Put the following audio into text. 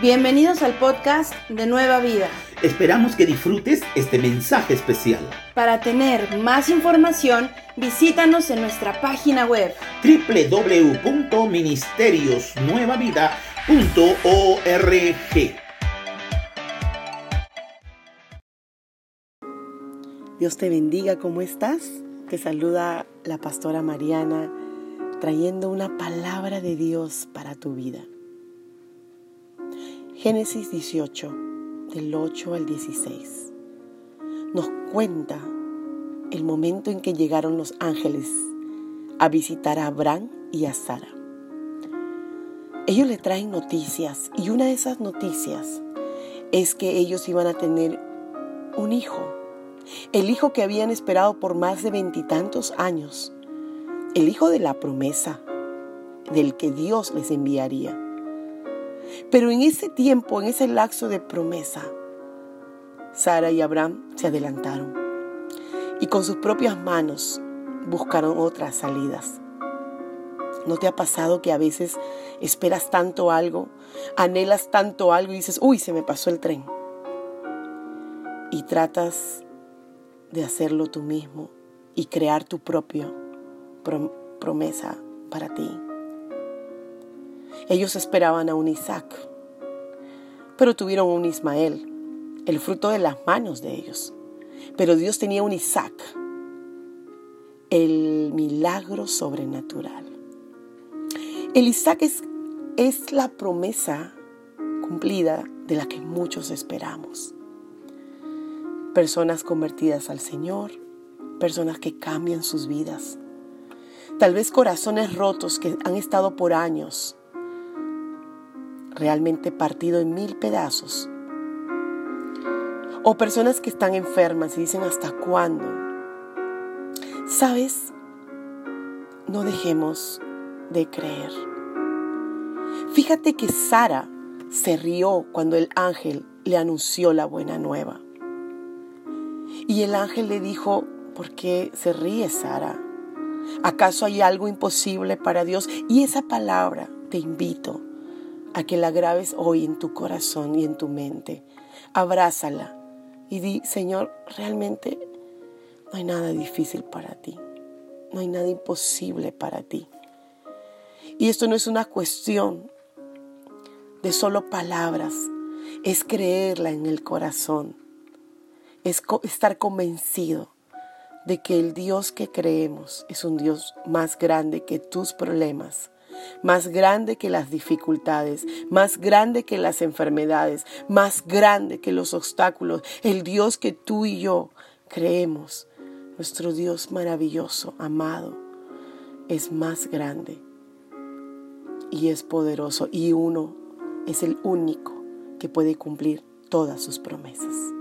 Bienvenidos al podcast de Nueva Vida. Esperamos que disfrutes este mensaje especial. Para tener más información, visítanos en nuestra página web www.ministeriosnuevavida.org. Dios te bendiga, ¿cómo estás? Te saluda la pastora Mariana trayendo una palabra de Dios para tu vida. Génesis 18, del 8 al 16, nos cuenta el momento en que llegaron los ángeles a visitar a Abraham y a Sara. Ellos le traen noticias y una de esas noticias es que ellos iban a tener un hijo, el hijo que habían esperado por más de veintitantos años, el hijo de la promesa, del que Dios les enviaría. Pero en ese tiempo, en ese lapso de promesa, Sara y Abraham se adelantaron y con sus propias manos buscaron otras salidas. ¿No te ha pasado que a veces esperas tanto algo, anhelas tanto algo y dices, uy, se me pasó el tren? Y tratas de hacerlo tú mismo y crear tu propia promesa para ti. Ellos esperaban a un Isaac, pero tuvieron un Ismael, el fruto de las manos de ellos. Pero Dios tenía un Isaac, el milagro sobrenatural. El Isaac es, es la promesa cumplida de la que muchos esperamos. Personas convertidas al Señor, personas que cambian sus vidas. Tal vez corazones rotos que han estado por años realmente partido en mil pedazos. O personas que están enfermas y dicen hasta cuándo. ¿Sabes? No dejemos de creer. Fíjate que Sara se rió cuando el ángel le anunció la buena nueva. Y el ángel le dijo, ¿por qué se ríe Sara? ¿Acaso hay algo imposible para Dios? Y esa palabra te invito a que la grabes hoy en tu corazón y en tu mente. Abrázala y di, Señor, realmente no hay nada difícil para ti. No hay nada imposible para ti. Y esto no es una cuestión de solo palabras, es creerla en el corazón, es estar convencido de que el Dios que creemos es un Dios más grande que tus problemas, más grande que las dificultades, más grande que las enfermedades, más grande que los obstáculos. El Dios que tú y yo creemos, nuestro Dios maravilloso, amado, es más grande y es poderoso y uno es el único que puede cumplir todas sus promesas.